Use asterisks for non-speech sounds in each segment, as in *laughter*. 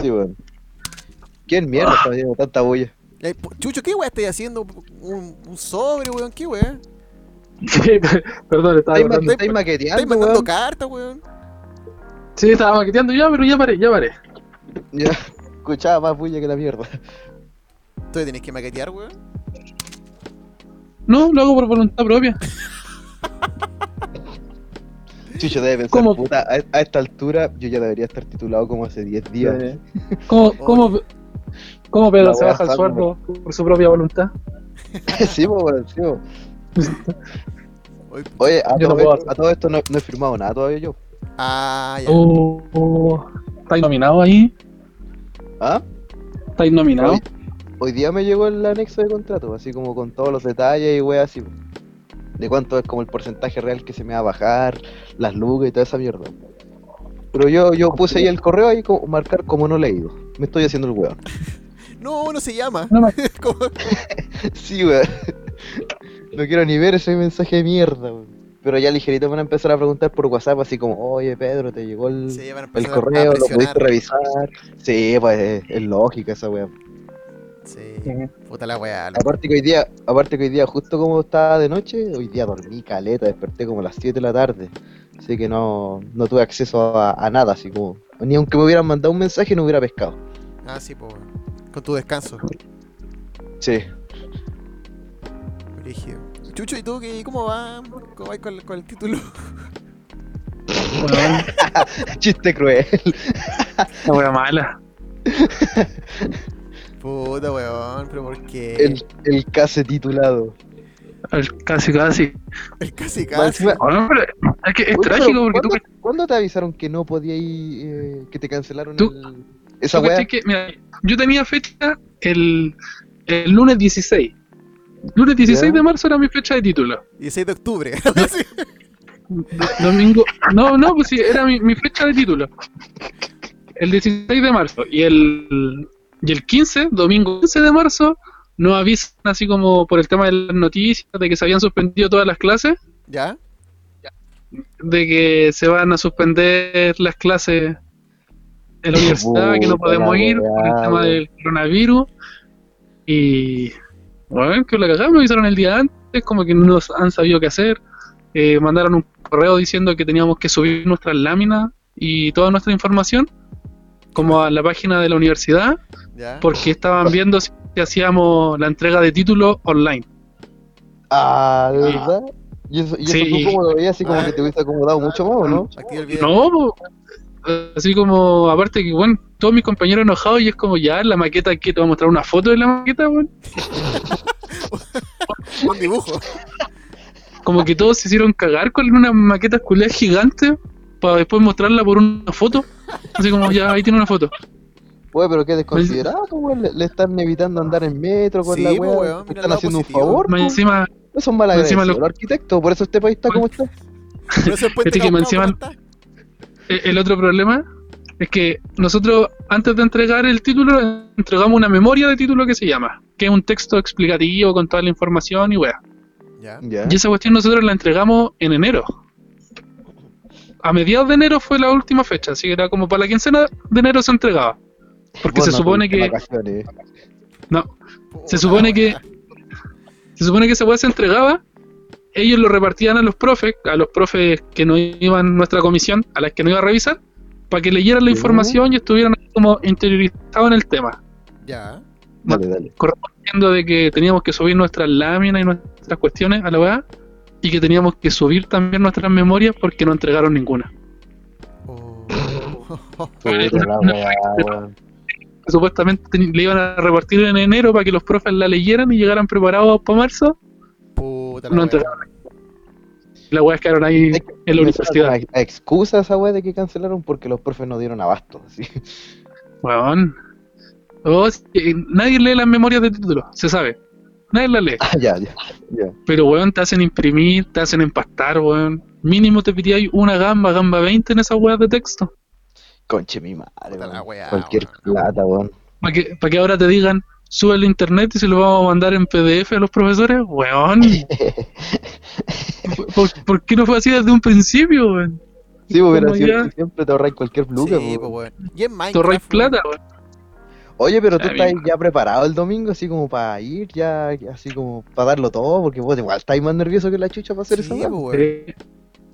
Sí, weón. ¿Quién mierda está haciendo tanta bulla? Eh, Chucho, ¿qué weá estáis haciendo? ¿Un, un sobre, weón? ¿Qué? Sí, *laughs* perdón, estaba ¿Estáis ma- hablando. estáis maqueteando, ¿Estáis mandando weón? cartas, weón? Sí, estaba maqueteando ya, pero ya paré, ya paré. Ya, escuchaba más bulla que la mierda. Entonces tenés que maquetear, weón. No, lo hago por voluntad propia. *laughs* Chucho debe pensar, ¿Cómo? puta, a, a esta altura yo ya debería estar titulado como hace 10 días. Eh, ¿Cómo, cómo, cómo Pedro se baja el sueldo por su propia voluntad? *laughs* sí, weón, sí, po. *laughs* Oye, a no todo, puedo esto, a todo esto no, no he firmado nada todavía yo. Ah, ya. Oh, oh, ¿Estáis nominado ahí? ¿Ah? ¿Estáis nominado? Hoy, hoy día me llegó el anexo de contrato, así como con todos los detalles y weas así. De cuánto es como el porcentaje real que se me va a bajar, las lucas y toda esa mierda. Pero yo, yo puse ahí el correo ahí como marcar como no leído. Me estoy haciendo el weón. *laughs* No, no se llama. No me- *laughs* ¿Cómo? *laughs* Sí, weón. No quiero ni ver ese mensaje de mierda, weón. Pero ya ligerito me van a empezar a preguntar por WhatsApp, así como, oye Pedro, te llegó el, Sí, el correo, lo pudiste revisar. Sí, pues es, es lógica esa weá. Sí, puta la weá. Aparte que hoy día, aparte que hoy día, justo como estaba de noche, hoy día dormí caleta, desperté como a las 7 de la tarde. Así que no, no tuve acceso a, a nada, así como. Ni aunque me hubieran mandado un mensaje no hubiera pescado. Ah, sí, pues. Con tu descanso. Sí. Brígido. Chucho, ¿y tú qué, cómo va? ¿Cómo vas con, con el título? *laughs* Chiste cruel. wea mala. *laughs* Puta weón, pero ¿por qué? El, el case titulado. El- Casi, casi. El casi casi. pero es que es Oye, trágico porque tú, ¿cuándo, ¿cuándo te avisaron que no podía ir, eh, que te cancelaron Tú- el, esa tú weá? que, mira, yo tenía fecha el, el lunes 16. Lunes 16 Ya. de marzo era mi fecha de título. 16 de octubre. *laughs* Domingo. No, no, pues sí, era mi, mi fecha de título. El 16 de marzo. Y el, y el 15, domingo 15 de marzo, nos avisan así como por el tema de las noticias, de que se habían suspendido todas las clases, ¿Ya? de que se van a suspender las clases en la universidad, que no podemos ir por el tema del coronavirus. Y bueno, que la cagamos, me avisaron el día antes, como que no nos han sabido qué hacer. Eh, mandaron un correo diciendo que teníamos que subir nuestras láminas y toda nuestra información como a la página de la universidad ¿Ya? porque estaban viendo si hacíamos la entrega de títulos online. Ah, ¿de verdad? ¿Y eso, y eso Sí. tú como lo veías así como que te hubiese acomodado mucho más, ¿o no? No, así como, aparte que, bueno, todos mis compañeros enojados y es como ya, la maqueta, que te voy a mostrar una foto de la maqueta, weón. *laughs* Un dibujo. Como que todos se hicieron cagar con una maqueta culiada gigante para después mostrarla por una foto. Así como, ya, ahí tiene una foto. Oye, pero qué desconsiderado, pues, weón. Le, le están evitando andar en metro con Sí, la pues, weón, ¿Te mira el están haciendo un favor? Más encima, No son mal más encima lo- los arquitectos, por eso este país está como está. Que me encima- ¿cómo está? eh, el otro problema es que nosotros, antes de entregar el título, entregamos una memoria de título que se llama, que es un texto explicativo con toda la información y weá. Ya. Ya. Y esa cuestión nosotros la entregamos en enero. A mediados de enero fue la última fecha, así que era como para la quincena de enero se entregaba. Porque se no supone que. vacaciones. No, se supone que. Se supone que esa weá se entregaba, ellos lo repartían a los profes, a los profes que no iban a nuestra comisión, a las que no iba a revisar, para que leyeran la información y estuvieran como interiorizados en el tema. Ya. Dale, dale. correspondiendo de que teníamos que subir nuestras láminas y nuestras cuestiones a la weá y que teníamos que subir también nuestras memorias porque no entregaron ninguna. Oh. Puta la. Supuestamente le iban a repartir en enero para que los profes la leyeran y llegaran preparados para marzo. Puta la No weá. entregaron. Las weas quedaron ahí Es que en la universidad. una excusa esa weá de que cancelaron porque los profes no dieron abasto. Weón. Oh, sí, nadie lee las memorias de título, se sabe. Nadie las lee. Ah, ya, ya. ya. Pero, weón, te hacen imprimir, te hacen empastar, weón. Mínimo te pediría una gamba, gamba 20 en esas weas de texto. Conche mi madre. La weón. weá, Cualquier weón. plata, weón. Para que, pa' que ahora te digan, sube el internet y se lo vamos a mandar en PDF a los profesores, weón. *laughs* ¿Por, por qué no fue así desde un principio, weón? Sí, pues, pero Como si ya- siempre te ahorras cualquier luca, Sí, po. pues, weón. Y en Te ahorráis plata, weón. Oye, pero tú estás ya preparado el domingo, así como para ir, ya, así como para darlo todo, porque vos igual estáis más nervioso que la chucha para hacer Sí, pues. Eh,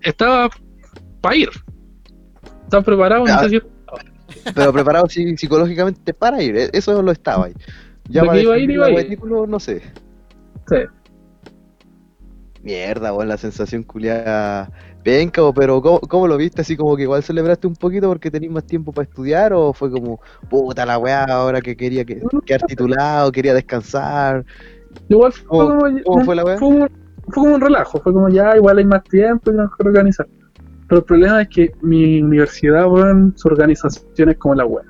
estaba para ir. Estaba preparado, Ya. no sé si Pero preparado sí, psicológicamente para ir, eh, eso lo estaba ahí. Ya para iba a ir, definir iba a la ir. weá título, no sé. Sí. Mierda, weón, la sensación culiada bo, pero ¿cómo, cómo lo viste? Así como que igual celebraste un poquito porque tenías más tiempo para estudiar, o fue como, puta la weá, ahora que quería que, quedar titulado, quería descansar. Igual fue ¿Cómo- como, cómo fue la weá? Fue como, fue como un relajo, fue como ya, igual hay más tiempo y nos que organizar. Pero el problema es que mi universidad, weón, su organización es como la weá.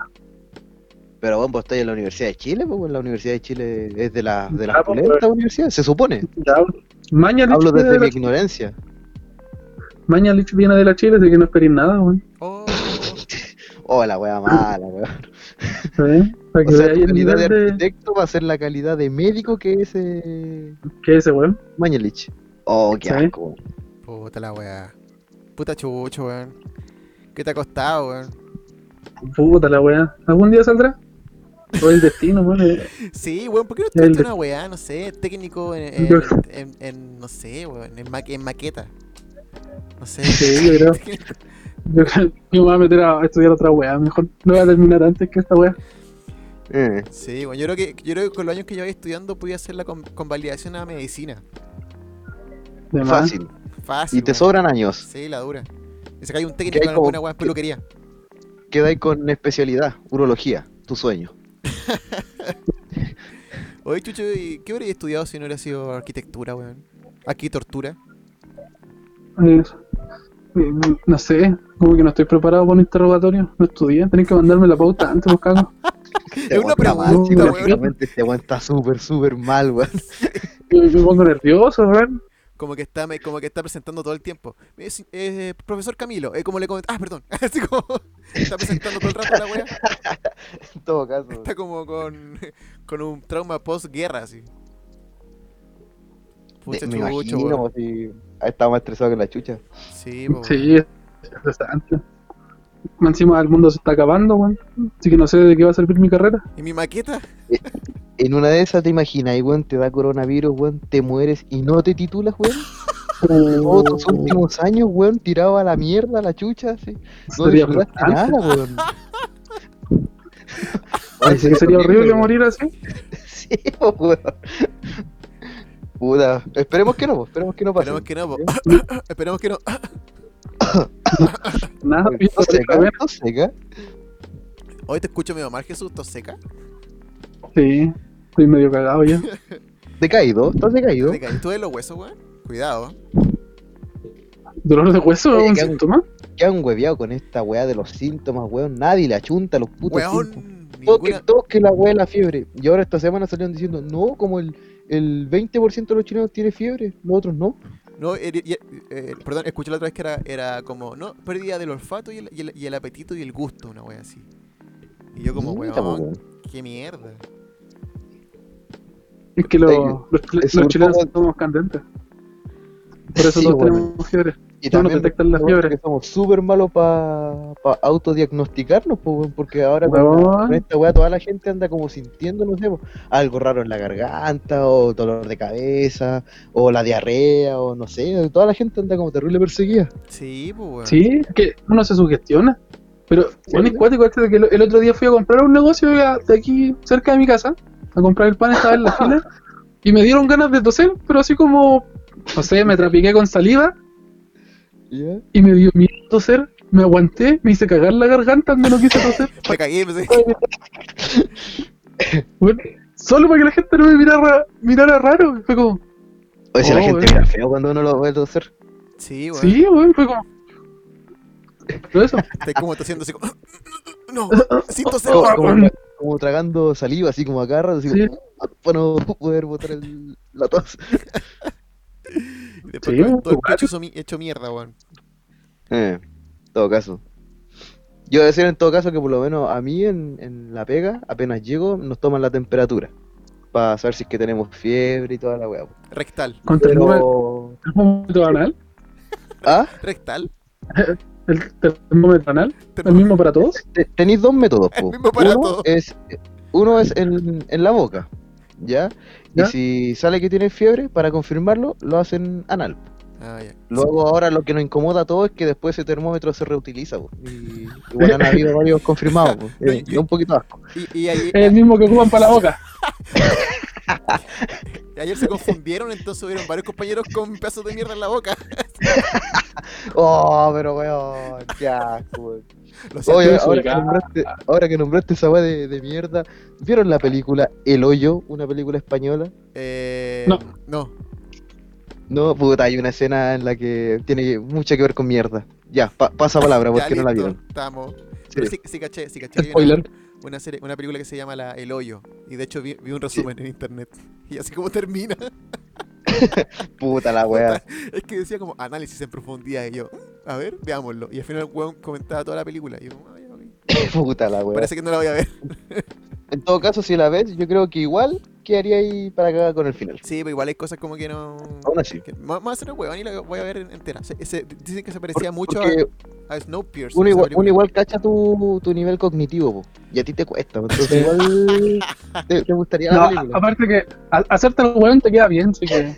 Pero vos, vos estás en la Universidad de Chile, pues la Universidad de Chile es de, la, de las Ah, pues, pulentas universidades, se supone. Ya, Mañalich Hablo desde de mi la- ignorancia. Mañalich viene de la Chile, así que no esperéis nada, weón. Oh, Oh, la weá mala, weón. *laughs* ¿Sí? Para O que sea, veáis tu calidad de nivel de... arquitecto va a ser la calidad de médico que es eh, ¿Qué es ese, weón? Mañalich. Oh, qué Sí. asco. puta la weá. Puta chucho, weón. ¿Qué te ha costado, weón? Puta la weá. ¿Algún día saldrá? O el destino, weón. *laughs* eh. Sí, weón, ¿por qué no de- una weá, no sé, técnico en, en, Yo- en- en- no sé, weón, en, ma- en maqueta? No sé. Sí, yo creo. *laughs* Yo creo que me voy a meter a estudiar otra weá. Mejor no voy a terminar antes que esta weá. Eh, Sí, bueno, yo creo que yo creo que con los años que llevaba estudiando podía hacer la con- convalidación a medicina. De más. Fácil. Y te weón. sobran años. Sí, la dura. Y se cae un técnico hay en alguna weá en peluquería. Quedáis con especialidad, urología, tu sueño. *laughs* Oye, Chucho, ¿y qué hubieras estudiado si no hubiera sido arquitectura, weón? Aquí tortura. Eh, eh, No sé, como que no estoy preparado para un interrogatorio. No estudié, tenés que mandarme la pauta antes, pues cago. *laughs* Es una Este weón está mal, pregunta, weón. Este weón está súper, súper mal, weón. *laughs* Me, me pongo nervioso, weón. Como que está me- como que está presentando todo el tiempo. Es, eh, profesor Camilo, eh, como le comenté. Ah, perdón. *laughs* Así como está presentando todo el rato la weá. *laughs* En todo caso. Está como con, *laughs* con un trauma post-guerra, así. Pucha Me chucho, imagino, si ha estado más estresado que la chucha. Sí, po. Sí, es estresante. Encima el mundo se está acabando, weón. Así que no sé de qué va a servir mi carrera. ¿Y mi maqueta? En una de esas te imaginas, weón, te da coronavirus, weón, te mueres y no te titulas, weón. *laughs* Todos tus últimos años, weón, tirado a la mierda, a la chucha, así. No disfrutaste nada, weón. Ay, sí que sería horrible weón. morir así. Sí, weón. Puta, esperemos que no, esperemos que no pase. Esperemos que no. *coughs* Esperemos que no. *coughs* *coughs* Nada, Tos seca, tos seca. Hoy te escucho medio mal, Jesús, tos seca. Sí, estoy medio cagado ya. *laughs* Decaído, estás decaído. ¿Te caíste de los huesos, weón? Cuidado. ¿Dolor de hueso es un síntoma? Ya han hueveado con esta weá de los síntomas, weón. Nadie le achunta a los putos síntomas. Weón, Todo que, ninguna... todo que la weá de la fiebre. Y ahora esta semana salieron diciendo, no, como el, el 20% de los chilenos tiene fiebre, los otros no. No, eh, eh, eh, perdón, escuché la otra vez que era, era como, no, pérdida del olfato y el, y, el, y el apetito y el gusto, una wea así. Y yo como, weón, qué mierda. Es que los, Oye, los, los chilenos somos candentes. Por eso Sí, todos bueno. tenemos fiebre. Y No también detectan la recordemos fiebre. que somos súper malos para autodiagnosticarnos, po, porque ahora con, Weón. con esta weá toda la gente anda como sintiendo, no sé, po, algo raro en la garganta, o dolor de cabeza, o la diarrea, o no sé, toda la gente anda como terrible perseguida. Sí, pues weón. Sí, que uno se sugestiona. Pero, bueno, es cuático este de que el, otro día fui a comprar un negocio de de aquí cerca de mi casa, a comprar el pan, estaba en la *laughs* fila, y me dieron ganas de toser, pero así como, no sé, me trapiqué con saliva ¿Ya? y me dio miedo toser, me aguanté, me hice cagar la garganta donde no quise toser. *laughs* Me cagué, pues, *laughs* Bueno, solo para que la gente no me mirara, mirara raro. Fue como, Oye, si la Oh, gente weón. mira feo cuando uno lo ve toser. Sí, weón. sí, weón, fue como. Todo eso. *laughs* Estoy como tosiendo así como, no, sin toser. Como, Ah, como tragando saliva, así como acá, así Sí. como, para no poder botar el, la tos. Después Sí, con todo el hecho mierda, weón. Eh, en todo caso. Yo voy a decir en todo caso que por lo menos a mí en, en la pega, apenas llego, nos toman la temperatura. Para saber si es que tenemos fiebre y toda la weá. Rectal. Contra el número Pero... termómetro anal. *laughs* ¿Ah? Rectal. *laughs* el termómetro anal, el mismo para todos. Te- Tenéis dos métodos, El mismo para Uno todos. es, uno es en, en la boca, ¿ya? ¿Ya? Y si sale que tienes fiebre, para confirmarlo, lo hacen anal. Ah, ya. Luego ahora lo que nos incomoda a todos es que después ese termómetro se reutiliza, po. Y *laughs* igual han habido varios confirmados, po. Eh, da un poquito asco. Y, y ahí- Es el mismo que ocupan para la boca. y *laughs* ayer se confundieron, entonces hubieron varios compañeros con pedazos de mierda en la boca. *laughs* Oh, pero weón, qué asco, weón. Lo siento. Oye, ahora que, nombraste, ahora que nombraste esa weá de, de mierda, ¿vieron la película El Hoyo? Una película española. Eh, No. No. No, puta, hay una escena en la que tiene mucho que ver con mierda. Ya, pa- pasa palabra Ya, porque no la vieron. Estamos. Sí. Sí, sí caché, sí caché. Spoiler. Una, una serie, una película que se llama la, El Hoyo. Y de hecho vi, vi un resumen en internet. *laughs* Y así como termina. *laughs* Puta la weá. Es que decía como análisis en profundidad. Y yo, "Mm, a ver, veámoslo. Y al final el weón comentaba toda la película. Y yo, "Ah, ya, ok". *laughs* Puta la weá. Parece que no la voy a ver. *laughs* En todo caso, si la ves, yo creo que igual quedaría ahí para cagar con el final. Sí, pero igual hay cosas como que no. Aún así. que- Más más hacer el weón y la voy a ver en- entera. Se- dicen que se parecía Por- mucho porque a, a Snowpiercer. uno igual, película. uno igual cacha tu, tu nivel cognitivo, po, y a ti te cuesta. Entonces, igual *laughs* te, te gustaría No, la a- aparte que a- hacerte el weón te queda bien, así que.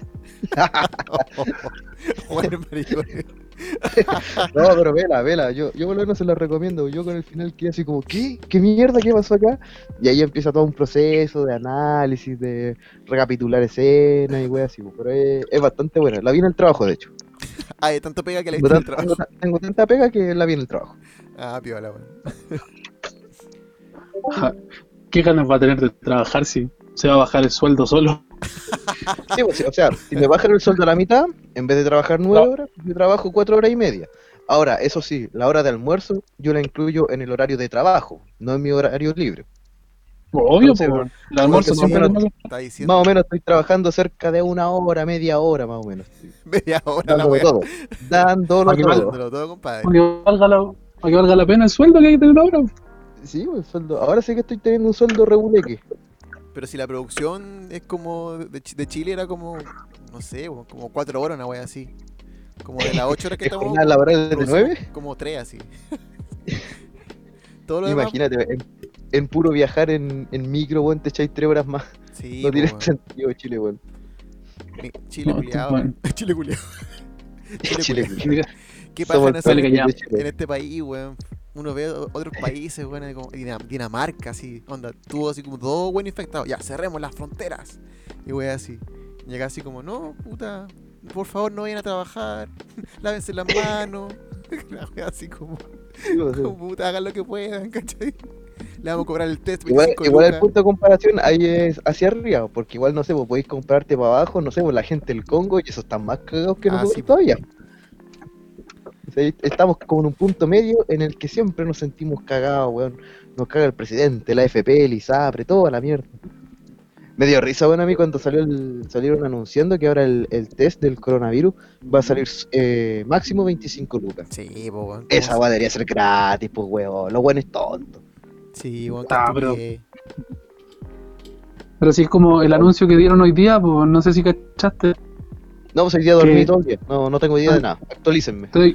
bueno, maricón. No, pero vela, vela. Yo, yo por lo menos se la recomiendo. Yo con el final quedé así como, ¿qué? ¿Qué mierda? ¿Qué pasó acá? Y ahí empieza todo un proceso de análisis, de recapitular escenas y wey así. po, Pero es, es bastante buena. La vi en el trabajo, de hecho. Ah, de tanto pega que Tengo, diste el trabajo. tengo ta- tengo tanta pega que la vi en el trabajo. Ah, piola, weón. ja, ¿Qué ganas va a tener de trabajar si se va a bajar el sueldo solo? Sí, pues, o sea, si me bajan el sueldo a la mitad, en vez de trabajar nueve No. horas, yo trabajo cuatro horas y media. Ahora, eso sí, la hora de almuerzo yo la incluyo en el horario de trabajo, no en mi horario libre. Obvio, Entonces, pues, el almuerzo. Está diciendo Más o menos estoy trabajando cerca de una hora, media hora más o menos. media hora la Dándolo weá. todo. Dándolo que todo. Dándolo todo, compadre. Para que valga la, para que valga la pena el sueldo que hay que tener ahora. Sí, pues, el sueldo. Ahora sí que estoy teniendo un sueldo reguleque. Pero si la producción es como de, de Chile era como, no sé, como cuatro horas, una wea así. Como de las ocho horas que *laughs* ¿Es estamos. jornada laboral de nueve? Como tres así. *laughs* Todo lo demás. Imagínate, en, en puro viajar en, en micro, weón, te echáis tres horas más. Sí, no tiene sentido Chile, weón. Chile culiado. bueno. *laughs* Chile culiado. Chile. Mira, ¿Qué pasa en, de en Chile. este país, weón? Uno ve otros países, weón, como Dinam- Dinamarca, así, onda, tuvo así como dos buenos infectados, ya, cerremos las fronteras. Y weón, así. Llega así como, no, puta, por favor no vayan a trabajar, *laughs* lávense las manos. *laughs* Así como, sea, como, puta, hagan lo que puedan, *laughs* ¿cachai? Le vamos a cobrar el test, Igual, 25 igual el punto de comparación ahí es hacia arriba, porque igual no sé, vos podéis comprarte para abajo, no sé, vos la gente del Congo y esos están más cagados que Ah, nosotros sí, todavía. Estamos como en un punto medio en el que siempre nos sentimos cagados, weón. Nos caga el presidente, la FP, el ISAPRE, toda la mierda. Me dio risa, bueno, a mí cuando salió el, salieron anunciando que ahora el, el test del coronavirus va a salir eh, máximo 25 lucas. Sí, po, weón. ¿cómo Esa weá debería ser gratis, pues, weón. Lo bueno es tonto. Sí, weón, Ah, pero- si es como el anuncio que dieron hoy día, pues no sé si cachaste. No, pues hoy día dormí ¿Qué? todo el día. No, no tengo idea de Ah. nada. Actualícenme. Te,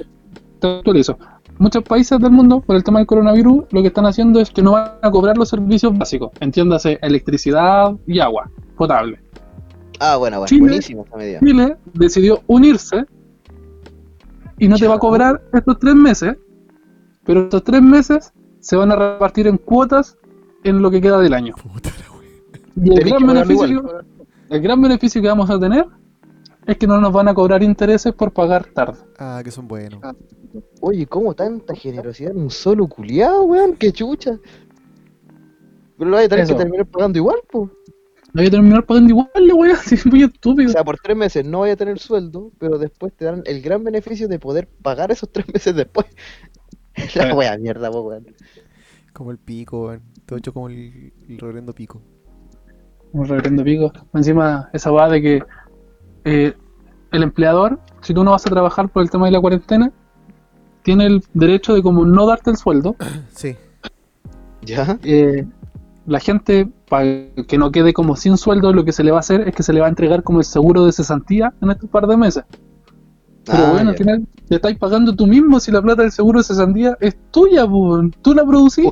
te actualizo. Muchos países del mundo, por el tema del coronavirus, lo que están haciendo es que no van a cobrar los servicios básicos. Entiéndase, electricidad y agua potable. Ah, bueno, bueno. Chile. Buenísima esa medida. Chile decidió unirse y no te va a cobrar estos tres meses, pero estos tres meses se van a repartir en cuotas en lo que queda del año. Puta. Y el gran, beneficio, igual. el gran beneficio que vamos a tener es que no nos van a cobrar intereses por pagar tarde. Ah, que son buenos. Oye, ¿cómo tanta generosidad en un solo culiado, weón? ¡Qué chucha! Pero lo vas a tener Eso. que terminar pagando igual, pues. Voy a terminar pagando igual, la wea, *laughs* así muy O estúpido. sea, por tres meses no vaya a tener sueldo, pero después te dan el gran beneficio de poder pagar esos tres meses después. *laughs* La wea mierda, po, weón. Como el pico, weón. Todo hecho como el, el reverendo pico. Un reverendo pico. Encima, esa va de que eh, el empleador, si tú no vas a trabajar por el tema de la cuarentena, tiene el derecho de como no darte el sueldo. *clears throat* Sí. ¿Ya? Eh, la gente, para que no quede como sin sueldo, lo que se le va a hacer es que se le va a entregar como el seguro de cesantía en estos par de meses. Pero Ah, bueno, ya. al final te estáis pagando tú mismo si la plata del seguro de cesantía es tuya, weón. Tú la producís,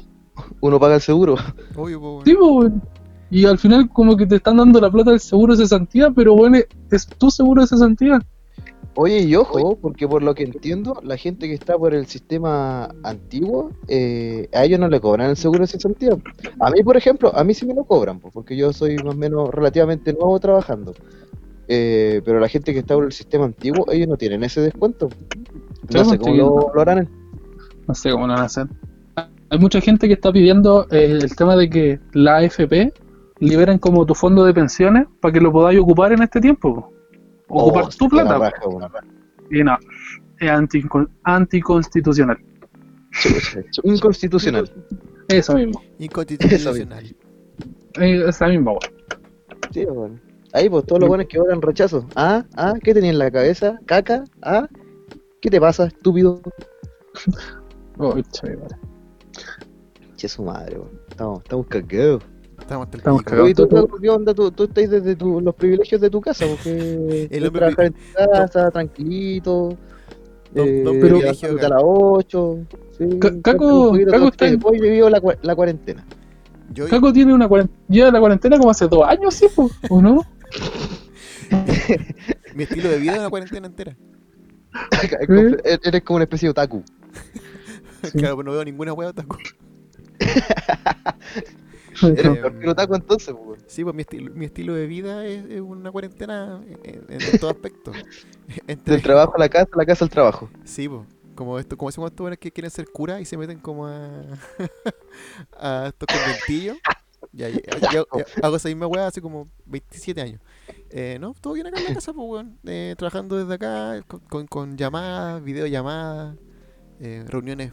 Uno paga el seguro. Obvio, sí, weón. Y al final como que te están dando la plata del seguro de cesantía, pero bueno, es tu seguro de cesantía. Oye, y ojo, porque por lo que entiendo, la gente que está por el sistema antiguo, eh, a ellos no le cobran el seguro de cesantía. A mí, por ejemplo, a mí sí me lo cobran, porque yo soy más o menos relativamente nuevo trabajando. Eh, pero la gente que está por el sistema antiguo, ellos no tienen ese descuento. No sé pues, cómo lo harán. No sé cómo lo van a hacer. Hay mucha gente que está pidiendo eh, el tema de que la AFP liberen como tu fondo de pensiones para que lo podáis ocupar en este tiempo. po. Ocupar Oh, tu plata. Y no, es anti- anticonstitucional. Inconstitucional. Eso mismo. Inconstitucional. Eh, Esa misma, weón. Sí, weón. Ahí, pues, todos los buenos que votan rechazo. ¿Ah? ¿Ah? ¿Qué tenía en la cabeza? ¿Caca? ¿Ah? ¿Qué te pasa, estúpido? *laughs* Oh, madre. Che, su madre, weón. Estamos, estamos cagados. Estamos hasta el Estamos pico. cagados. Oye, ¿tú, tú- tú- ¿qué onda? ¿Tú, tú estás desde tu- los privilegios de tu casa? Porque *laughs* El trabajar en tu casa, tranquilito. Don- eh, don Pero- levantándote a las 8. Sí, Ca- siempre Caco- Caco está en- Hoy he vivido la, la cuarentena. Yo, Caco tiene una cuarentena, lleva la cuarentena como hace dos años, ¿sí? po? ¿O no? *laughs* mi estilo de vida es una cuarentena entera. *laughs* Eres como una especie de otaku. Sí. Claro, pues no veo ninguna hueá otaku. Eres Eh, peor que un otaku entonces, pues. Sí, pues mi, estilo, mi estilo de vida es, es una cuarentena en, en, en todo aspecto. *laughs* Entre- Del trabajo a la casa, la casa al trabajo. Sí, pues. Como esto, como decimos estos buenos que quieren ser curas y se meten como a, *laughs* a estos conventillos. Ya, ya, ya- ya hago esa misma weá hace como 27 años. Eh, no, todo bien acá en la casa, pues weón. Eh, trabajando desde acá, con, con, con llamadas, videollamadas, eh, reuniones.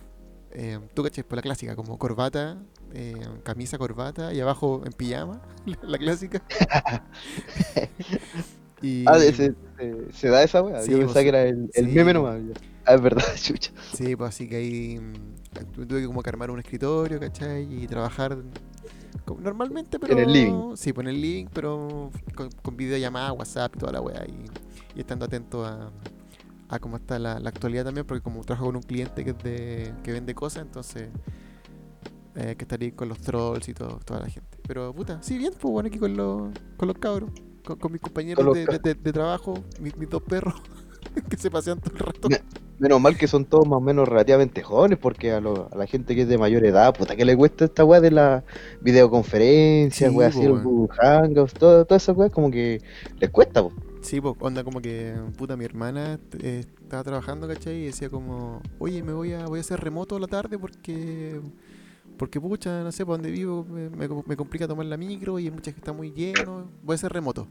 Eh, tú caché, por la clásica, como corbata, eh, camisa, corbata y abajo en pijama, *laughs* la, la clásica. *laughs* y, Ah, se, se- se da esa weá. Sí, Yo pues, pensaba que era el, el sí. meme nomás. ya. Ah, es verdad, *laughs* chucha. Sí, pues así que ahí mm, tu- tuve que como que armar un escritorio, ¿cachai? Y trabajar normalmente, pero... el living. Sí, pues en el living, pero con, con videollamada, WhatsApp y toda la weá. Y, y estando atento a, a cómo está la, la actualidad también, porque como trabajo con un cliente que, es de, que vende cosas, entonces eh, que estar ahí con los trolls y todo, toda la gente. Pero puta, sí, bien, pues bueno, aquí con los, con los cabros, con, con mis compañeros de, de- de- de trabajo, mis, mis dos perros *laughs* que se pasean todo el rato. Me- Menos mal que son todos más o menos relativamente jóvenes, porque a, lo- a la gente que es de mayor edad, puta que le cuesta esta weá de la videoconferencia, Sí, weá, así, el weón. Google Hangouts, todo, todas esas weas como que les cuesta, po. Sí, pues onda como que, puta, mi hermana eh, estaba trabajando, ¿cachai? Y decía como, oye, me voy a, voy a hacer remoto a la tarde porque, porque pucha, no sé, por donde vivo me, me, me complica tomar la micro y hay mucha que está muy lleno, voy a hacer remoto.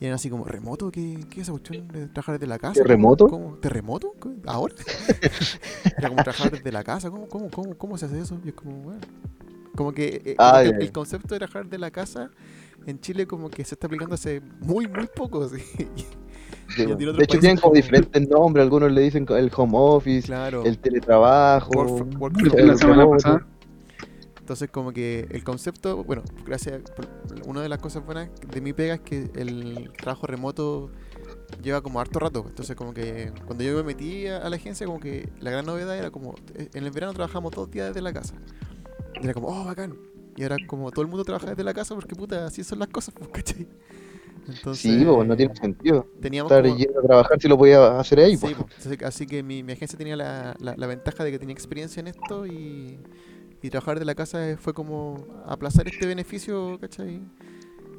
Y eran así como, ¿remoto? ¿Qué, qué es esa cuestión de trabajar desde la casa? ¿Cómo- ¿Remoto? ¿Cómo? ¿Terremoto? ¿Ahora? *laughs* Era como trabajar desde la casa, ¿cómo, cómo, cómo, cómo se hace eso? Y es como, bueno, como que eh, Ah, el, concepto de trabajar de la casa en Chile como que se está aplicando hace muy, muy poco. *laughs* Sí, de hecho países tienen como como- diferentes nombres, algunos le dicen el home office, Claro. el teletrabajo, Work- work el La semana pasada. Entonces como que el concepto, bueno, gracias, por- una de las cosas buenas de mi pega es que el trabajo remoto lleva como harto rato. Entonces como que cuando yo me metí a, la agencia como que la gran novedad era como, eh, en el verano trabajamos dos días desde la casa. Y era como, oh, bacán. Y ahora como todo el mundo trabaja desde la casa porque puta, así son las cosas, *laughs* pues, ¿cachai? Entonces, Sí, po, no tiene sentido teníamos estar como- yendo a trabajar si lo podía hacer ahí. Sí, po. Entonces, así que mi, mi agencia tenía la, la- la ventaja de que tenía experiencia en esto y, y trabajar de la casa fue como aplazar este beneficio, ¿cachai?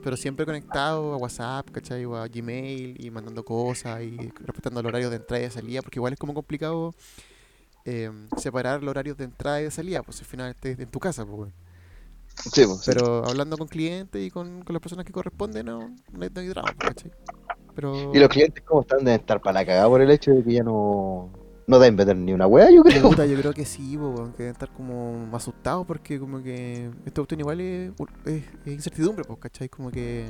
Pero siempre conectado a WhatsApp, ¿cachai? O a Gmail y mandando cosas y respetando el horario de entrada y de salida, porque igual es como complicado eh, separar los horarios de entrada y de salida, pues al final estés en tu casa, pues. Sí, sí. Pero hablando con clientes y con, con las personas que corresponden, no, no hay, no hay drama, pues, ¿cachai? Pero... Y los clientes, ¿cómo están? Deben estar para la cagada por el hecho de que ya no, no deben vender ni una wea, yo creo. Puta, yo creo que sí, weón, que deben estar como asustados porque como que esta cuestión igual es, es- es incertidumbre, pues, ¿cachai? Como que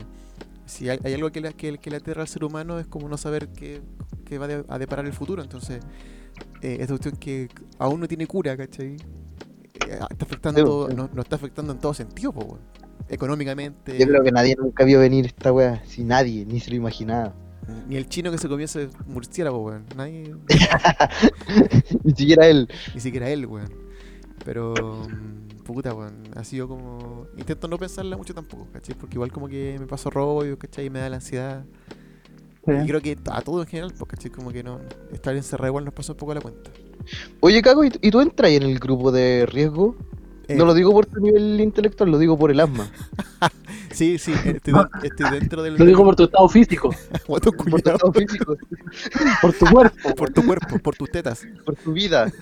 si hay, hay algo que le, que, que le aterra al ser humano es como no saber qué, qué va de- a deparar el futuro, entonces eh, esta cuestión que aún no tiene cura, ¿cachai? Eh, está afectando, Sí, no está afectando en todo sentido, pues. Económicamente, Yo creo que nadie nunca vio venir esta wea, si nadie, ni se lo imaginaba. Ni el chino que se comió ese murciélago, weón. Nadie. *laughs* Ni siquiera él. Ni siquiera él, weón. Pero. mm, Puta, weón. Ha sido como. Intento no pensarla mucho tampoco, ¿cachai? Porque igual como que me paso rollo, ¿cachai? Y me da la ansiedad. Sí. Y creo que a todo en general, pues, ¿cachai? Como que no. Estar encerrado igual nos pasó un poco la cuenta. Oye, Caco, ¿y, y tú entras en el grupo de riesgo? Eh, No lo digo por tu nivel intelectual, lo digo por el asma. *laughs* Sí, sí, estoy, de- estoy dentro del. Lo digo por tu estado físico, *laughs* Por tu estado físico, por tu cuerpo. Por tu cuerpo, por tus tetas. por tu vida. *laughs*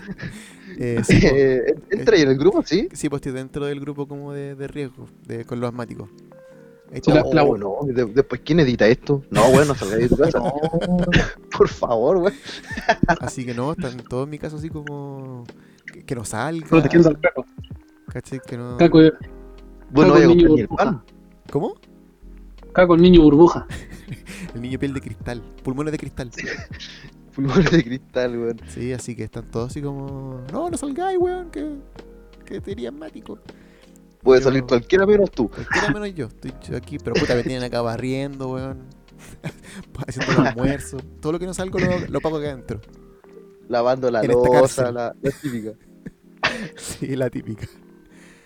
Eh, sí, po. Eh, ¿Entra ahí en el grupo? Sí. Sí, pues estoy dentro del grupo como de, de riesgo, de, con los asmáticos. La- la- Oh, no, de- después, ¿quién edita esto? No, bueno, *laughs* no salgáis de tu casa. Por favor, güey. Así que no, están todos en mi caso así como. Que, que no salga. Protegiendo al Caco. ¿Cachai? Que no. Caco, no Caco, voy a niño comprar ni el pan. ¿Cómo? Caco, el niño burbuja. *laughs* El niño piel de cristal. Pulmones de cristal. *laughs* Pulmones de cristal, güey. Sí, así que están todos así como. No, no salgáis, weón, que. Que te iría asmático. Puede Yo- salir cualquiera menos tú. Cualquiera menos yo. Estoy yo aquí, pero puta, me tienen acá *laughs* barriendo, weón. Haciendo el almuerzo. Todo lo que no salgo lo, lo pago acá adentro. Lavando la En losa, la típica. Sí, la típica.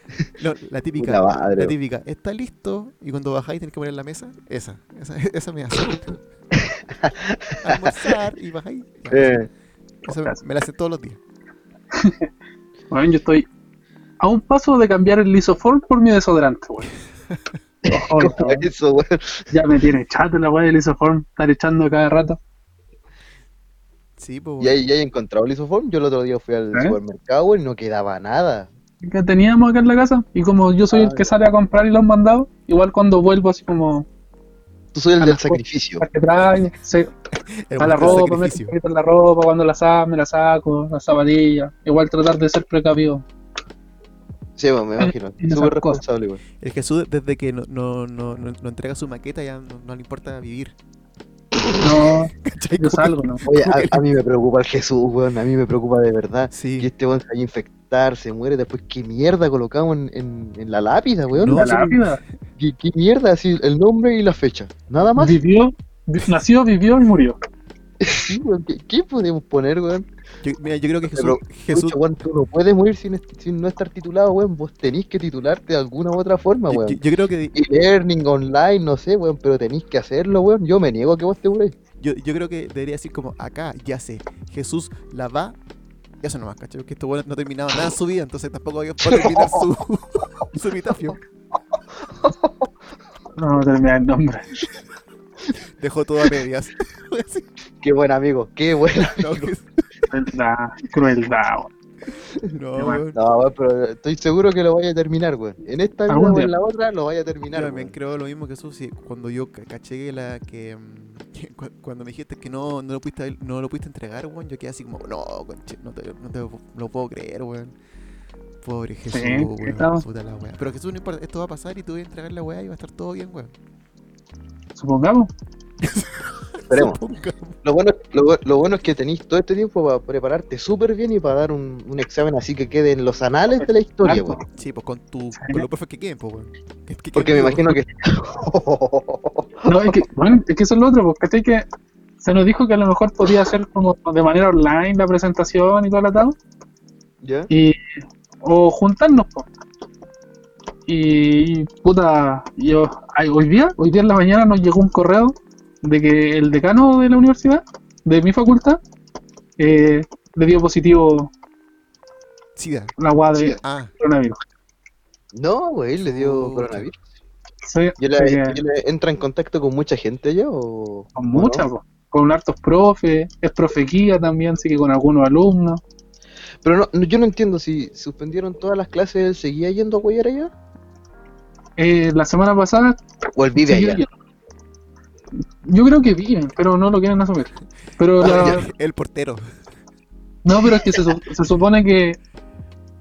*laughs* No, la típica. Madre. La típica. Está listo y cuando bajáis tenés que poner la mesa. Esa. Esa, *laughs* esa me hace. *laughs* Almorzar y bajáis. Eh, esa me, me la hacen todos los días. Bueno, yo estoy a un paso de cambiar el lisoform por mi desodorante, ya me tiene chato la weá del lisoform, estar echando cada rato. Sí, pues. ¿Y ahí, ya he encontrado el isoform? Yo el otro día fui al ¿Eh? supermercado, y no quedaba nada. Que teníamos acá en la casa, y como yo soy el que sale a comprar y los mandado, igual cuando vuelvo así como Tú soy el del sacrificio. a que trae, se, *laughs* el a la ropa, me en la ropa, cuando la saco, me la saco, la zapatilla, igual tratar de ser precavido. Sí, bueno, me imagino. Súper responsable, güey. El Jesús, desde que no, no, no, no, no entrega su maqueta, ya no, no le importa vivir. No, *laughs* yo salgo, ¿no? Oye, a, a mí me preocupa el Jesús, weón. A mí me preocupa de verdad. Sí. Que este weón se vaya a se muere. Después, ¿qué mierda colocamos en, en, en la lápida, weón? No, La lápida. ¿Qué, qué mierda? Así, el nombre y la fecha. Nada más. Vivió, vi- nació, vivió y murió. Sí, weón. ¿Qué, qué podemos poner, weón? Yo, mira, yo creo que Jesús, Pero, Jesús Pucha, weón, tú no puedes morir sin, no estar titulado, weón. Vos tenés que titularte de alguna u otra forma, weón. yo- yo creo que E-learning, online, no sé, weón. Pero tenés que hacerlo, weón. Yo me niego a que vos te muráis. yo, yo creo que debería decir como acá, ya sé, Jesús la va. Y Eso nomás, ¿cachai? Porque esto bueno no ha terminado nada en su vida, entonces tampoco va a terminar su, *laughs* su epitafio. No, no termina el nombre. Dejó todo a medias. *laughs* Qué buen amigo, qué buen no, que- Crueldad, crueldad. Weón. *laughs* no, weón. No, weón, pero estoy seguro que lo vaya a terminar, weón. En esta vida o en la otra lo vaya a terminar, Yo también weón. creo lo mismo que Jesús. sí, cuando yo ca- caché que la que, mm, *laughs* que cu- cuando me dijiste que no, no lo pudiste no lo pudiste entregar, weón, yo quedé así como, no, conche, no te, no te lo puedo creer, weón. Pobre Jesús, weón. Puta la weá. Pero Jesús no importa, esto va a pasar y tú vas a entregar la weá y va a estar todo bien, weón. Supongamos. *laughs* Esperemos. *laughs* Lo bueno, lo, lo bueno es que tenéis todo este tiempo para prepararte súper bien y para dar un, un examen así que quede en los anales de la historia, weón. Sí, pues con tu con los profes que queden, pues, weón. Que- que Porque me imagino que. No, es que, bueno, es que eso es lo otro, porque que se nos dijo que a lo mejor podía hacer como de manera online la presentación y todo el atado, ¿Ya? y, o juntarnos, po. Y puta, yo, ay, hoy día, hoy día en la mañana nos llegó un correo de que el decano de la universidad, de mi facultad, eh, le dio positivo Sida. la guada de Ah, coronavirus. No, güey, le dio coronavirus. Sí, ¿Y le entra en contacto con mucha gente ya o.? con no? po. con hartos profes, es profe guía también, así que con algunos alumnos. Pero no, no- yo no entiendo si suspendieron todas las clases, ¿él seguía yendo a Guayar allá? Eh, la semana pasada ¿O él vive allá? yendo. Yo creo que viven, pero no lo quieren asumir. Pero Ah, la- el portero. no, pero es que se, se supone que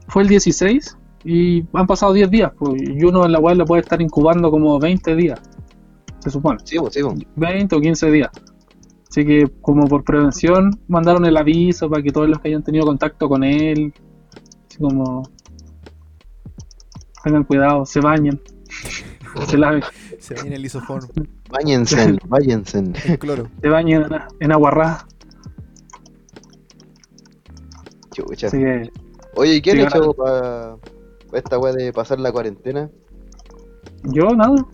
fue el 16 y han pasado 10 días, pues, y uno en la web la puede estar incubando como 20 días, se supone, Sí, pues, sí, pues. 20 o 15 días. Así que como por prevención mandaron el aviso para que todos los que hayan tenido contacto con él, así como tengan cuidado, se bañen, *laughs* se laven. Se baña en el lisoform, *laughs* Báñense, váyanse. en cloro. Se bañan en, en agua rara. Chucha. Oye, ¿y qué han Sí, hecho para esta weá de pasar la cuarentena? yo nada.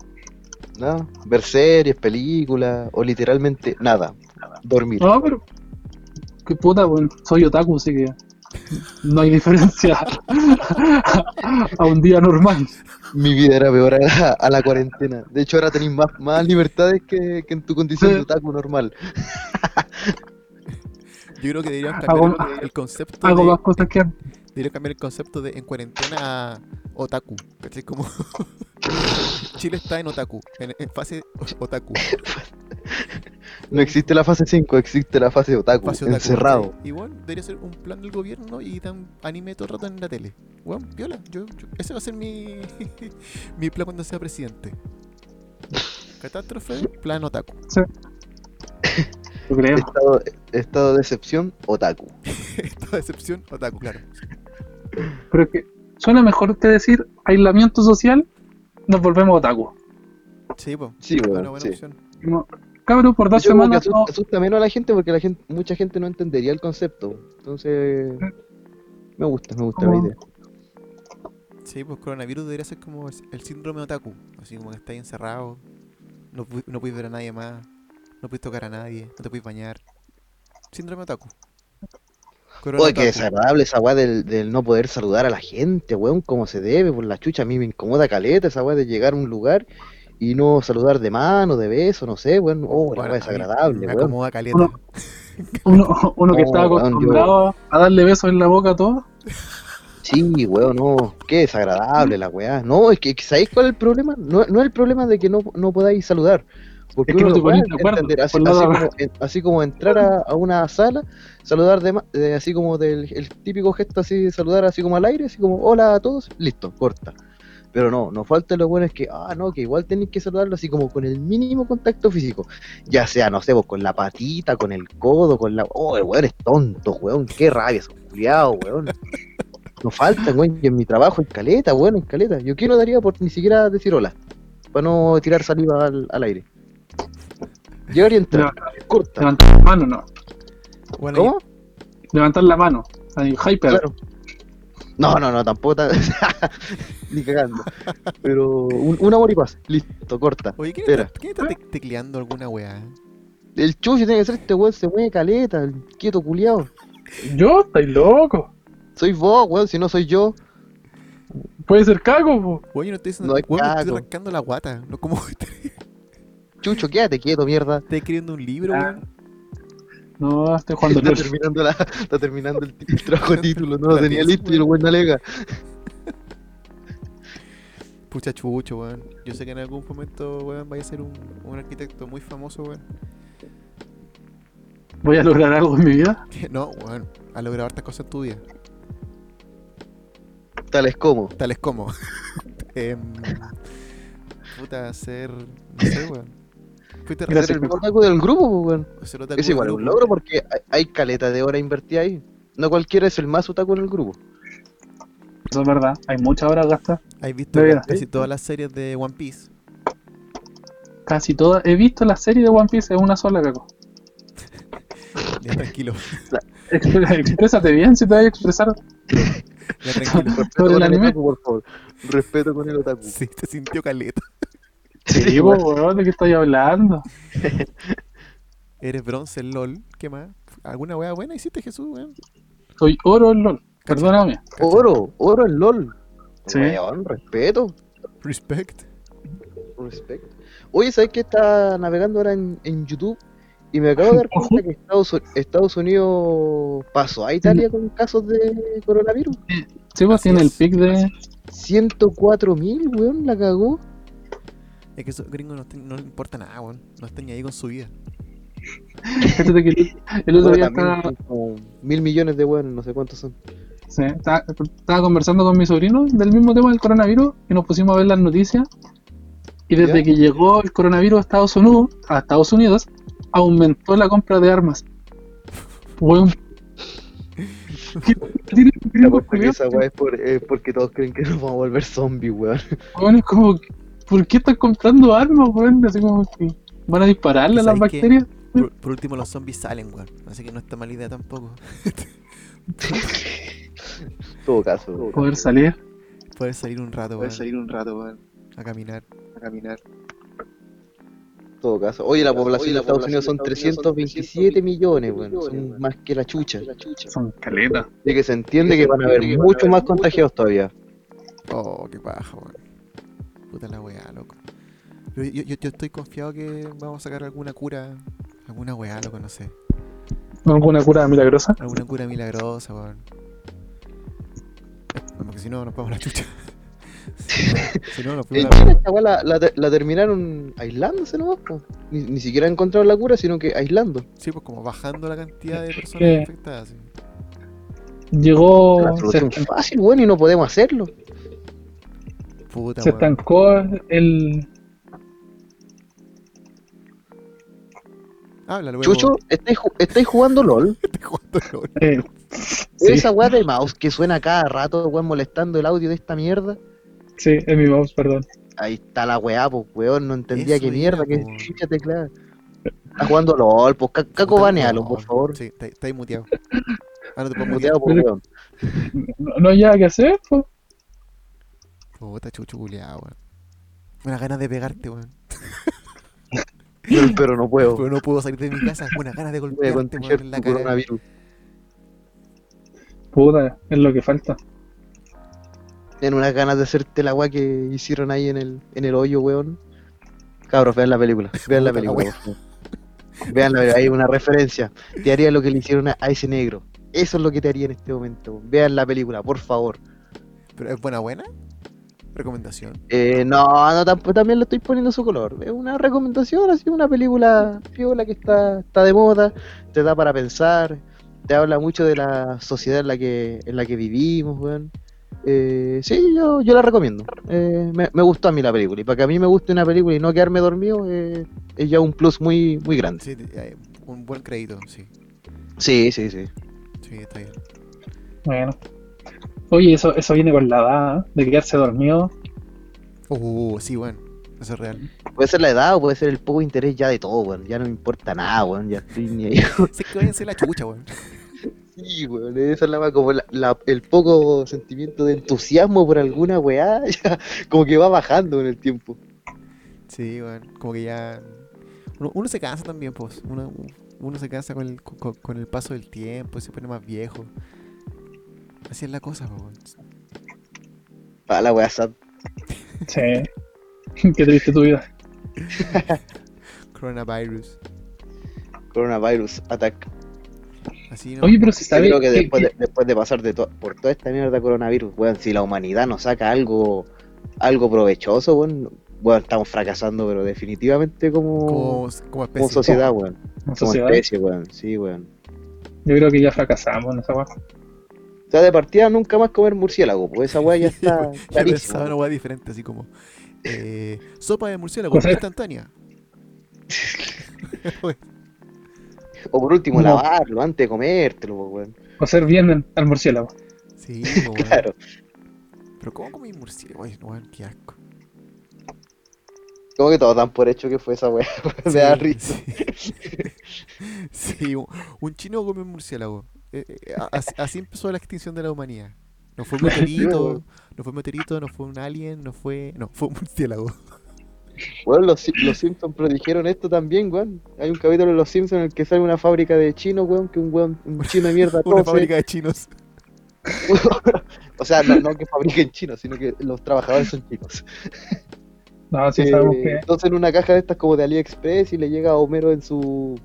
¿Nada? ¿Ver series, películas o literalmente nada? Dormir. No, pero. Qué puta, bueno, soy otaku, así que. No hay diferencia *laughs* a un día normal. Mi vida era peor a la, a la cuarentena. De hecho, ahora tenéis más, más libertades que, que en tu condición Sí. de otaku normal. Yo creo que deberíamos Hago- cambiar el concepto Hago de, más cosas que antes. debería cambiar el concepto de en cuarentena a otaku. ¿Cachai? Como *laughs* Chile está en otaku, en, en fase otaku. *laughs* No existe la fase 5, existe la fase otaku, fase otaku, encerrado. bueno, debería ser un plan del gobierno y dan anime todo el rato en la tele. Bueno, viola, yo, yo- ese va a ser mi, *laughs* mi plan cuando sea presidente. Catástrofe, plan otaku. Yo creo. Estado, estado de excepción, otaku. *laughs* Esta decepción, otaku, claro. Pero es que suena mejor que decir aislamiento social, nos volvemos otaku. Sí, pues. Sí, Una weón, buena sí. opción. No, Cabrón, por dos Yo semanas. asusta, no- asusta menos a la gente porque la gente, mucha gente no entendería el concepto. Entonces, me gusta, me gusta la Como- idea. Sí, pues coronavirus debería ser como el síndrome otaku. Así como que estáis encerrado, no, no puedes ver a nadie más, no puedes tocar a nadie, no te puedes bañar. Síndrome otaku. Corona Oye, qué desagradable esa weá del, del no poder saludar a la gente, weón, como se debe, por la chucha. A mí me incomoda caleta esa weá de llegar a un lugar y no saludar de mano, de beso, no sé, weón. Oh, Bueno, desagradable, Me acomoda caleta. Uno- Uno, uno que No, weón, yo- acostumbrado a darle besos en la boca a todos. Sí, weón, no, qué desagradable la weá. No, es que, ¿sabéis cuál es el problema? No, no es el problema de que no, no podáis saludar. Porque Es que uno no te lo puede acuerdo, entender, así, como, así como entrar a, a una sala, saludar de, ma- de- así como del el típico gesto así, saludar así como al aire, así como hola a todos, listo, corta. Pero no, nos falta lo bueno es que, ah, no, que igual tenéis que saludarlo así como con el mínimo contacto físico. Ya sea, no sé, pues, con la patita, con el codo, con la. Oh, el weón es tonto, weón, qué rabia, esos culiados, weón. Nos faltan, weón, y en mi trabajo en caleta, weón, en caleta. Yo quiero daría por ni siquiera decir hola, para no tirar saliva al, al aire. Llegar y entrar, corta. Levantar la mano, no. Bueno, ¿Cómo? Levantar la mano. Ahí, hyper. Claro. No, no, no, tampoco tan- *laughs* ni cagando. Pero un, un amor y paz, listo, corta. Oye, ¿quién Espera. está, quién está te- tecleando alguna weá? El chucho tiene que ser este weón, se mueve caleta, el quieto culiao. Yo, estoy loco. Soy vos, weón, si no soy yo. Puede ser cago, po. Oye, no estoy diciendo, No es weón, me estoy arrancando la guata. No como *laughs* Chucho, quédate quieto, mierda. estás escribiendo un libro, Ah, weón. No, estoy jugando Está terminando, la, está terminando el, el trabajo de *laughs* título, no lo tenía listo y el weón. alega. Pucha chucho, weón. Yo sé que en algún momento, weón, vaya a ser un, un arquitecto muy famoso, weón. Voy a lograr algo en mi vida. *laughs* No, weón. Has logrado hartas cosas en tu vida. Tales como. Tales como. *laughs* em, puta, ser. No sé, weón. Fuiste Gracias, el Pepo. otaku del grupo, pues, weón. Es igual, es un logro porque hay, hay caleta de hora invertida ahí. No cualquiera es el más otaku en el grupo. Eso es verdad. Hay muchas horas gastas. ¿Has visto casi todas las series de One Piece? Casi todas. He visto la serie de One Piece, es una sola, cago. *laughs* Ya tranquilo, Exprésate bien si te vas a expresar. ya tranquilo. Respeto con el el anime. otaku, por favor. Respeto con el otaku. Sí, te sintió caleta. Sí, weón, ¿de qué estoy hablando? *laughs* Eres bronce en LOL. ¿Qué más? ¿Alguna weá buena hiciste, Jesús, weón? Soy oro en LOL. Perdóname. Cacha. Oro, oro en LOL. Sí. Weón, respeto. Respect. Respect. Oye, ¿sabes que está navegando ahora en, en YouTube? Y me acabo de dar *laughs* cuenta que Estados, Estados Unidos pasó a Italia con casos de coronavirus. Sí, pues tiene el pic de. 104 mil, weón, la cagó. Es que esos gringos no, ten- no les importa nada, weón. No están ni ahí con su vida. El- otro Bueno, día también estaba, mil millones de weones, no sé cuántos son. sí, estaba, estaba conversando con mi sobrino del mismo tema del coronavirus y nos pusimos a ver las noticias. Y desde ¿Ya? que llegó el coronavirus a Estados Unidos, a Estados Unidos, aumentó la compra de armas. Weón. *laughs* ¿Qué tiene el Ya, gringo pues, porque culiao? esa weá es, por- es porque todos creen que nos vamos a volver zombies, weón. Weón, es como, ¿por qué están comprando armas, weón? Así como que van a dispararle a las bacterias. Por, por último, los zombies salen, weón. Así que no está mala idea tampoco. Todo caso. Poder salir. Poder salir un rato, weón. un rato, weón. A caminar. A caminar. Todo caso. Oye, la población de Estados Unidos son 327 millones, weón. Son más que la chucha. Son caletas. Así que se entiende que van a haber muchos más contagiados todavía. Oh, qué paja, weón. Puta la weá, loco. Yo, yo, yo estoy confiado que vamos a sacar alguna cura. Alguna weá, loco, no sé. ¿Alguna cura milagrosa? Alguna cura milagrosa, weón. Porque si no, nos vamos a la chucha. *laughs* si no, nos la esta weá la, la, la terminaron aislándose nomás, po. Ni, ni siquiera encontraron la cura, sino que aislando. Sí, pues como bajando la cantidad de personas ¿Qué? infectadas. sí. Llegó. La fácil, weón, y no podemos hacerlo. Puta, se estancó el. Habla luego. Chucho, ¿estáis, ju- estáis jugando LOL? *laughs* Estoy jugando LOL. eh, sí, Esa weá de mouse que suena cada rato, weón, molestando el audio de esta mierda. sí, es mi mouse, perdón. Ahí está la weá, pues, weón, no entendía Eso qué mierda, qué po. chucha teclado. Está jugando LOL, pues, ca- caco, banealo, por favor. Sí, está, ahí muteado. Ah, no te puedo Muteado, pues, weón. No, no hay nada que hacer, pues. Puta chucho culiado, weón. Buenas ganas de pegarte, weón. Pero, *laughs* pero no puedo. Pero no puedo salir de mi casa. Buenas ganas de *laughs* golpearte, weón, en la cara. coronavirus. Puta, es lo que falta. Tienen unas ganas de hacerte la weá que hicieron ahí en el, en el hoyo, weón. Cabros, vean la película. *laughs* Vean la Puta la película. Vean la película, hay una referencia. Te haría lo que le hicieron a ese negro. Eso es lo que te haría en este momento. Vean la película, por favor. Pero es buena, buena. Recomendación. Eh, no, no, tampoco, también le estoy poniendo su color. Es una recomendación, así una película piola que está, está de moda, te da para pensar, te habla mucho de la sociedad en la que, en la que vivimos, weón. Eh, sí, yo, yo la recomiendo. Eh, me, me gustó a mí la película. Y para que a mí me guste una película y no quedarme dormido, eh, es ya un plus muy, muy grande. Sí, eh, un buen crédito, sí. Sí, sí, sí. Sí, está bien. Bueno. Oye, eso, eso viene con la edad, ¿eh? de quedarse dormido. Uh, sí, weón. Eso es real. Puede ser la edad o puede ser el poco interés ya de todo, weón. Ya no me importa nada, weón. Ya estoy ni ahí. *laughs* Sé que váyanse la chucha, weón. Sí, weón, esa es la como la- la- el poco sentimiento de entusiasmo por alguna weá, *laughs* ya como que va bajando en el tiempo. Sí, weón. Como que ya. Uno, uno se cansa también, pues. Uno, uno se cansa con el, con, con el paso del tiempo, se pone más viejo. Así es la cosa, weón. Ah, la weá sad. Sí. *laughs* Qué triste tu vida. *laughs* Coronavirus. Coronavirus attack. Así no. Oye, pero se Yo sabe creo que que- después de, después de pasar de to- por toda esta mierda de coronavirus, weón, si la humanidad nos saca algo algo provechoso, weón, weón, estamos fracasando, pero definitivamente como, como, como especie. como sociedad, weón. Como sociedad, especie, weón. Sí, weón. yo creo que ya fracasamos en esa weá. Sea, de partida nunca más comer murciélago, pues esa weá ya *laughs* está Yo pensaba una weá diferente, así como. Eh, sopa de murciélago, instantánea. *laughs* O por último, No. lavarlo antes de comértelo, pues, weón. O ser bien al murciélago. Sí, *laughs* po, weón. Claro. Pero ¿cómo comí murciélago? Ay, no, weón, qué asco. Como que todos dan por hecho que fue esa weá. Me da risa. Sí, Sí, un, un chino comió un murciélago. Eh, eh, así, así empezó la extinción de la humanidad. No fue un *laughs* meteorito, no fue un meteorito, no fue un alien, no fue. No, fue un murciélago. Weón, los, los Simpsons predijeron esto también, weón. Hay un capítulo de los Simpsons en el que sale una fábrica de chinos, weón, que un weón, un *laughs* chino de mierda Una tose. fábrica de chinos. *laughs* o sea, no, no que fabriquen chinos, sino que los trabajadores son chinos. No, sí Eh, sabemos que. Entonces en una caja de estas como de AliExpress y le llega a Homero en su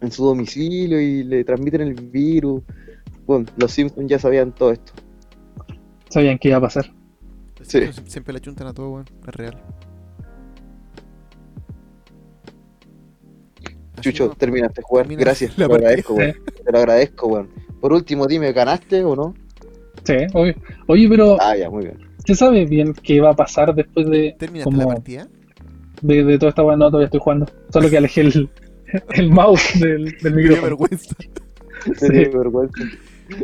en su domicilio y le transmiten el virus. Bueno, los Simpsons ya sabían todo esto. Sabían que iba a pasar. Sí. Sie- Siempre le chuntan a todo, weón. Es real. Chucho, terminaste de jugar. Termina Gracias, te la lo agradezco, weón. Te lo agradezco, weón. Por último, dime, ¿ganaste o no? Sí, obvio. Oye, pero Ah, ya, muy bien. ¿se sabe bien qué va a pasar después de, ¿Terminaste como- la partida? de, de toda esta weá? No, todavía estoy jugando. Solo que alejé el, el mouse del, del micrófono. vergüenza. Te dio vergüenza.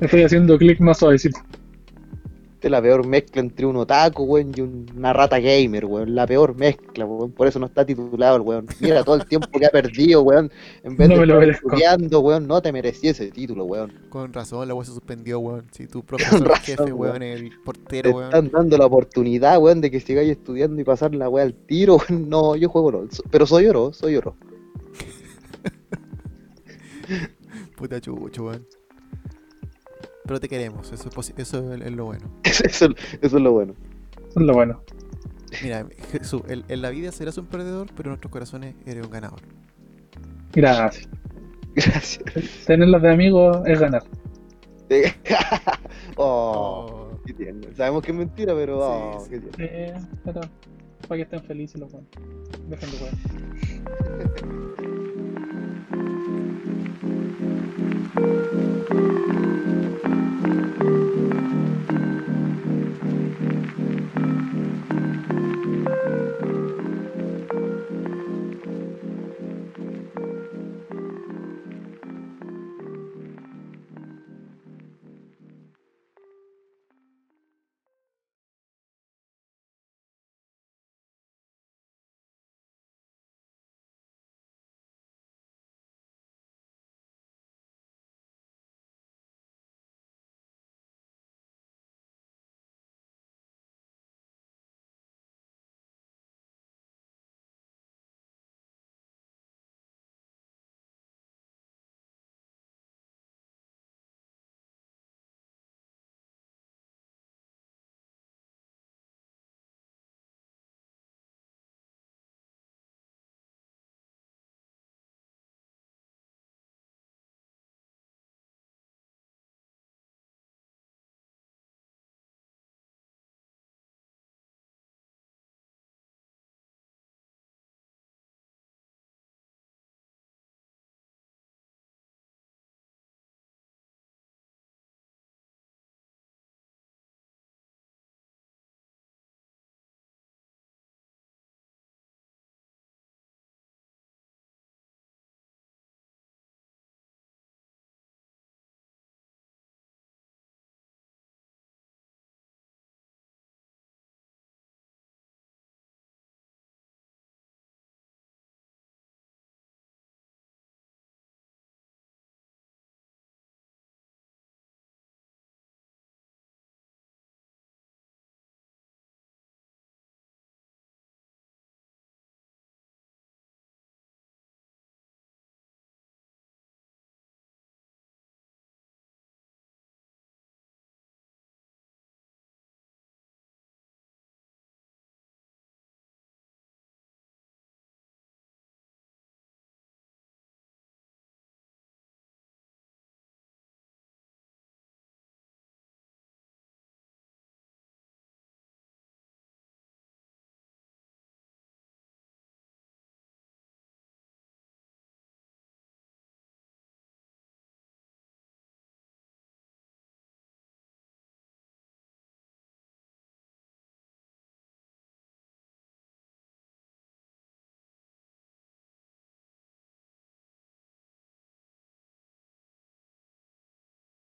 Estoy haciendo clic más suavecito. Fuiste la peor mezcla entre un otaku, weón, y un- una rata gamer, weón. La peor mezcla, weón. Por eso no está titulado el weón. Mira todo el tiempo que ha perdido, weón. En vez No de estar estudiando, weón, no te merecía ese título, weón. Con razón, la weá se suspendió, weón. Si tu profesor razón, jefe, weón. weón, el Te portero, weón. están dando la oportunidad, weón, de que sigáis estudiando y pasar la weá al tiro, weón. No, yo juego LOL. Pero soy oro, soy oro. Puta chucho, weón. Pero te queremos, eso es, posi- eso es, es lo bueno. *laughs* Eso, eso es lo bueno. Eso es lo bueno. Mira, Jesús, en, en la vida serás un perdedor, pero en nuestros corazones eres un ganador. Gracias. Gracias. Tenerlos de amigos es ganar. oh, *laughs* Oh. qué tierno. Sabemos que es mentira, pero oh, Sí, qué tierno. Eh, pero para que estén felices los buenos. Dejen de jugar. *laughs*